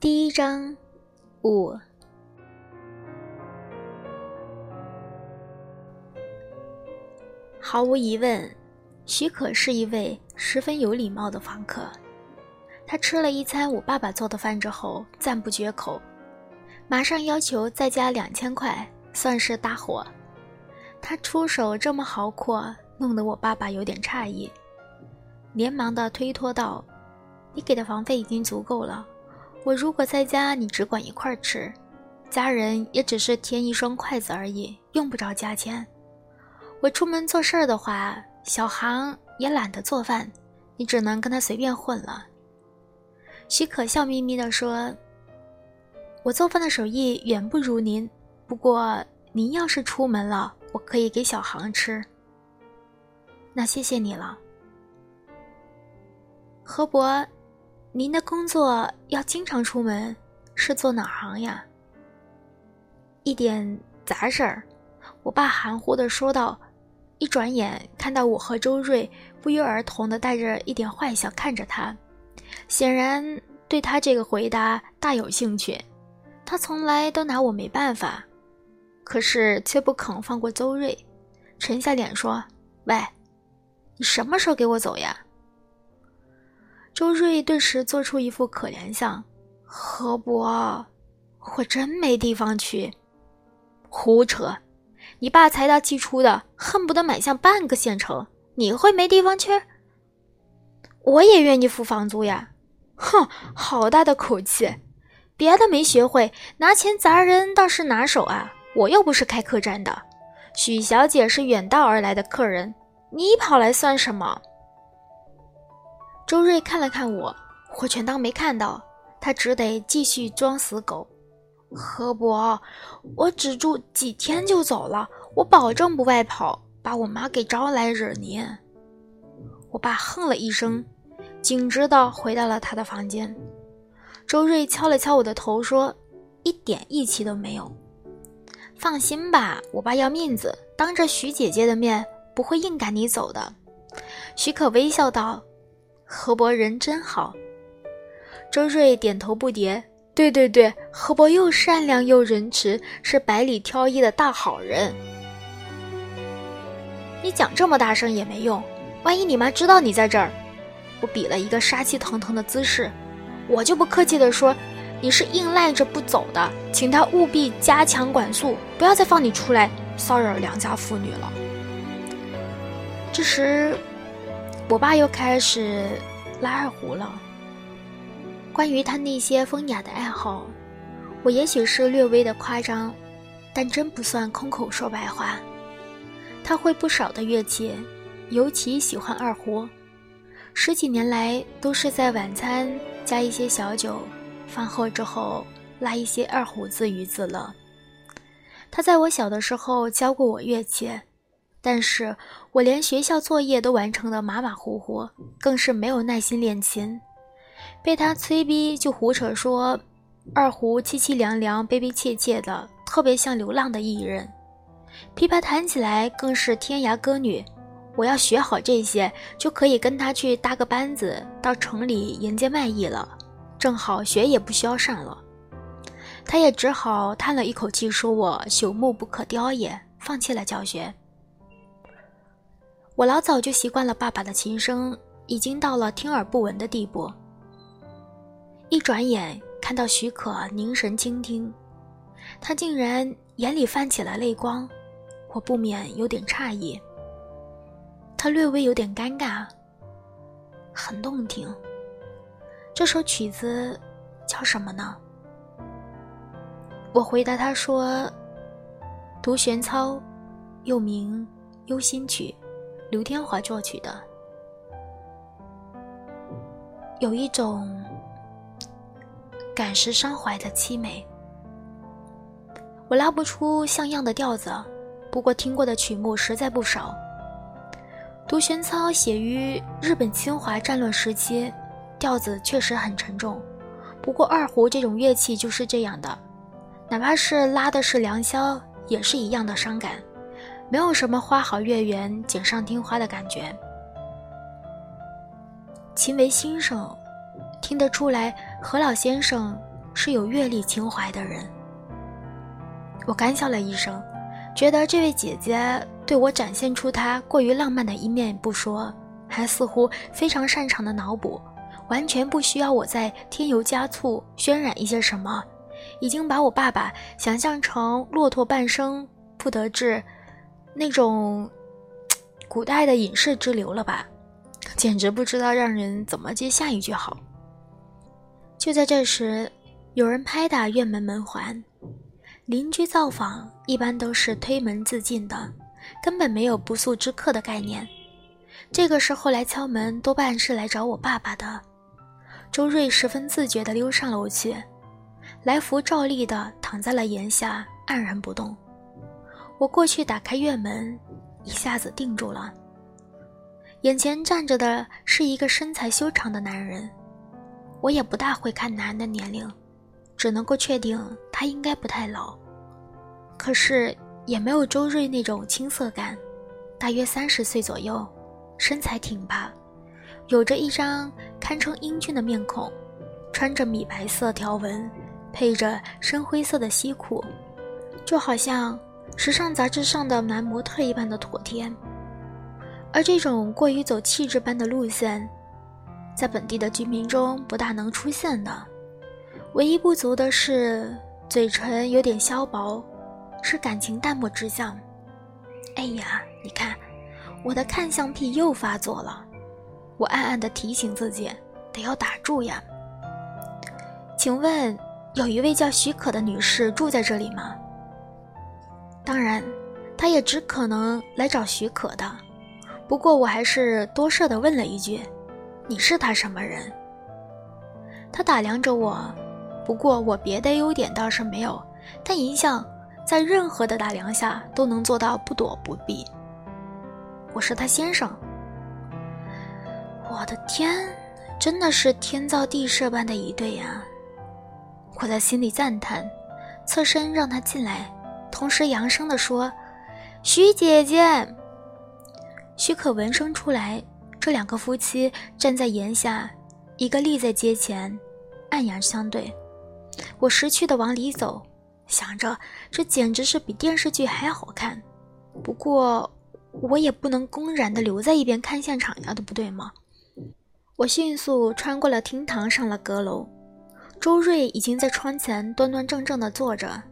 第一章五。毫无疑问，许可是一位十分有礼貌的房客。他吃了一餐我爸爸做的饭之后，赞不绝口，马上要求再加两千块，算是搭伙。他出手这么豪阔，弄得我爸爸有点诧异，连忙的推脱道：“你给的房费已经足够了，我如果在家，你只管一块儿吃，家人也只是添一双筷子而已，用不着加钱。我出门做事儿的话，小航也懒得做饭，你只能跟他随便混了。”许可笑眯眯地说：“我做饭的手艺远不如您，不过您要是出门了，我可以给小航吃。那谢谢你了，何伯，您的工作要经常出门，是做哪行呀？一点杂事儿。”我爸含糊的说道，一转眼看到我和周瑞不约而同的带着一点坏笑看着他。显然对他这个回答大有兴趣，他从来都拿我没办法，可是却不肯放过周瑞，沉下脸说：“喂，你什么时候给我走呀？”周瑞顿时做出一副可怜相：“何伯，我真没地方去。”胡扯！你爸财大气粗的，恨不得买下半个县城，你会没地方去？我也愿意付房租呀！哼，好大的口气！别的没学会，拿钱砸人倒是拿手啊！我又不是开客栈的，许小姐是远道而来的客人，你跑来算什么？周瑞看了看我，我全当没看到，他只得继续装死狗。何伯，我只住几天就走了，我保证不外跑，把我妈给招来惹您。我爸哼了一声，径直的回到了他的房间。周瑞敲了敲我的头，说：“一点义气都没有。”放心吧，我爸要面子，当着徐姐姐的面不会硬赶你走的。许可微笑道：“何伯人真好。”周瑞点头不迭：“对对对，何伯又善良又仁慈，是百里挑一的大好人。”你讲这么大声也没用。万一你妈知道你在这儿，我比了一个杀气腾腾的姿势，我就不客气地说，你是硬赖着不走的，请她务必加强管束，不要再放你出来骚扰良家妇女了。这时，我爸又开始拉二胡了。关于他那些风雅的爱好，我也许是略微的夸张，但真不算空口说白话。他会不少的乐器。尤其喜欢二胡，十几年来都是在晚餐加一些小酒，饭后之后拉一些二胡自娱自乐。他在我小的时候教过我乐器，但是我连学校作业都完成的马马虎虎，更是没有耐心练琴。被他催逼就胡扯说，二胡凄凄凉凉、悲悲切切的，特别像流浪的艺人。琵琶弹起来更是天涯歌女。我要学好这些，就可以跟他去搭个班子，到城里迎街卖艺了。正好学也不需要上了，他也只好叹了一口气，说我朽木不可雕也，放弃了教学。我老早就习惯了爸爸的琴声，已经到了听而不闻的地步。一转眼看到许可凝神倾听，他竟然眼里泛起了泪光，我不免有点诧异。他略微有点尴尬，很动听。这首曲子叫什么呢？我回答他说：《独玄操》，又名《忧心曲》，刘天华作曲的，有一种感时伤怀的凄美。我拉不出像样的调子，不过听过的曲目实在不少。独弦操写于日本侵华战乱时期，调子确实很沉重。不过二胡这种乐器就是这样的，哪怕是拉的是良宵，也是一样的伤感，没有什么花好月圆、锦上添花的感觉。秦为先生，听得出来何老先生是有阅历情怀的人。我干笑了一声，觉得这位姐姐对我展现出她过于浪漫的一面不说，还似乎非常擅长的脑补，完全不需要我再添油加醋渲染一些什么，已经把我爸爸想象成骆驼半生不得志，那种古代的隐士之流了吧？简直不知道让人怎么接下一句好。就在这时，有人拍打院门门环。邻居造访一般都是推门自进的，根本没有不速之客的概念。这个时候来敲门，多半是来找我爸爸的。周瑞十分自觉地溜上楼去，来福照例的躺在了檐下，黯然不动。我过去打开院门，一下子定住了。眼前站着的是一个身材修长的男人，我也不大会看男人的年龄。只能够确定他应该不太老，可是也没有周瑞那种青涩感，大约三十岁左右，身材挺拔，有着一张堪称英俊的面孔，穿着米白色条纹，配着深灰色的西裤，就好像时尚杂志上的男模特一般的妥帖。而这种过于走气质般的路线，在本地的居民中不大能出现的。唯一不足的是，嘴唇有点削薄，是感情淡漠之相。哎呀，你看，我的看相癖又发作了。我暗暗地提醒自己，得要打住呀。请问，有一位叫许可的女士住在这里吗？当然，他也只可能来找许可的。不过，我还是多事地问了一句：“你是他什么人？”他打量着我。不过我别的优点倒是没有，但一向在任何的打量下都能做到不躲不避。我是他先生。我的天，真的是天造地设般的一对呀！我在心里赞叹，侧身让他进来，同时扬声地说：“徐姐姐。”许可闻声出来，这两个夫妻站在檐下，一个立在街前，暗阳相对。我识趣的往里走，想着这简直是比电视剧还好看。不过我也不能公然的留在一边看现场呀，对不对吗？我迅速穿过了厅堂，上了阁楼。周瑞已经在窗前端端正正的坐着，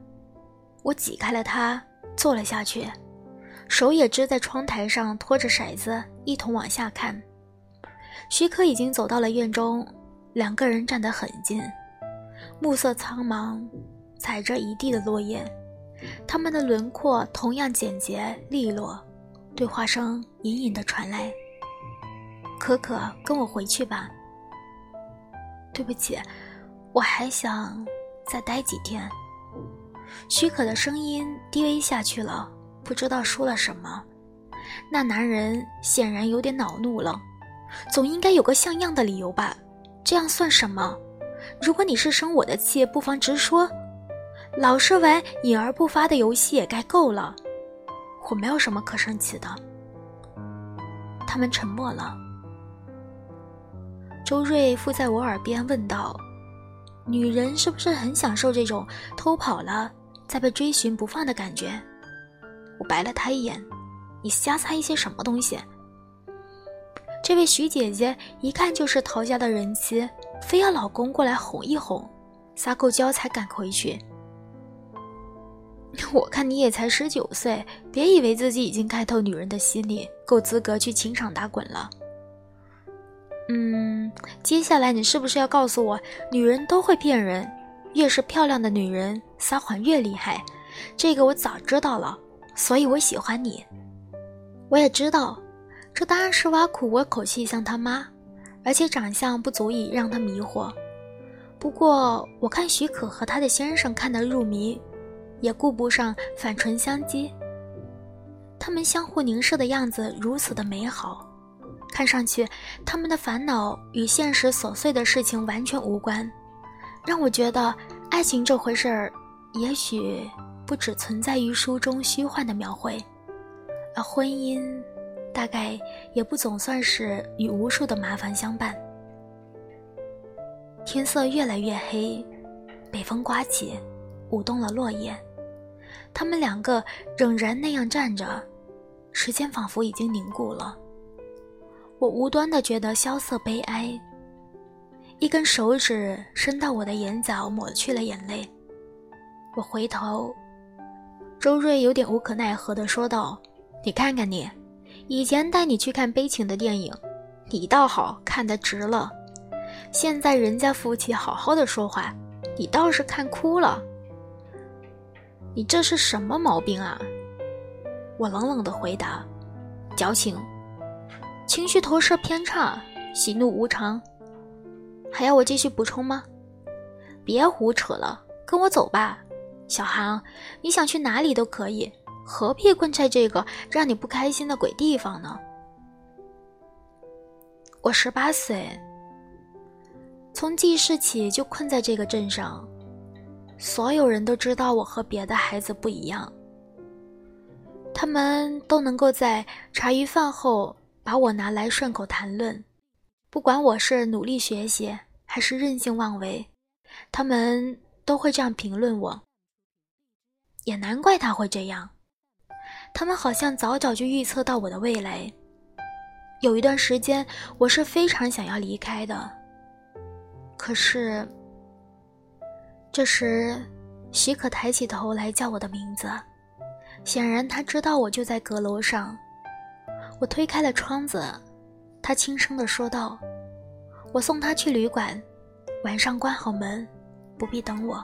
我挤开了他，坐了下去，手也支在窗台上，拖着骰子一同往下看。徐可已经走到了院中，两个人站得很近。暮色苍茫，踩着一地的落叶，他们的轮廓同样简洁利落。对话声隐隐的传来：“可可，跟我回去吧。”“对不起，我还想再待几天。”许可的声音低微下去了，不知道说了什么。那男人显然有点恼怒了，总应该有个像样的理由吧？这样算什么？如果你是生我的气，不妨直说。老是玩隐而不发的游戏也该够了。我没有什么可生气的。他们沉默了。周瑞附在我耳边问道：“女人是不是很享受这种偷跑了在被追寻不放的感觉？”我白了他一眼：“你瞎猜一些什么东西？”这位徐姐姐一看就是陶家的人妻。非要老公过来哄一哄，撒够娇才敢回去。我看你也才十九岁，别以为自己已经看透女人的心理，够资格去情场打滚了。嗯，接下来你是不是要告诉我，女人都会骗人，越是漂亮的女人撒谎越厉害？这个我早知道了，所以我喜欢你。我也知道，这当然是挖苦我口气像他妈。而且长相不足以让他迷惑，不过我看许可和他的先生看得入迷，也顾不上反唇相讥。他们相互凝视的样子如此的美好，看上去他们的烦恼与现实琐碎的事情完全无关，让我觉得爱情这回事儿，也许不只存在于书中虚幻的描绘，而婚姻。大概也不总算是与无数的麻烦相伴。天色越来越黑，北风刮起，舞动了落叶。他们两个仍然那样站着，时间仿佛已经凝固了。我无端的觉得萧瑟悲哀。一根手指伸到我的眼角，抹去了眼泪。我回头，周瑞有点无可奈何的说道：“你看看你，以前带你去看悲情的电影，你倒好看得值了。现在人家夫妻好好的说话，你倒是看哭了。你这是什么毛病啊？”我冷冷的回答：“矫情，情绪投射偏差，喜怒无常。”还要我继续补充吗？别胡扯了，跟我走吧，小航，你想去哪里都可以，何必困在这个让你不开心的鬼地方呢？我十八岁，从记事起就困在这个镇上，所有人都知道我和别的孩子不一样，他们都能够在茶余饭后把我拿来顺口谈论。不管我是努力学习还是任性妄为，他们都会这样评论我。也难怪他会这样，他们好像早早就预测到我的未来。有一段时间，我是非常想要离开的。可是，这时，许可抬起头来叫我的名字，显然他知道我就在阁楼上。我推开了窗子。他轻声地说道：“我送他去旅馆，晚上关好门，不必等我。”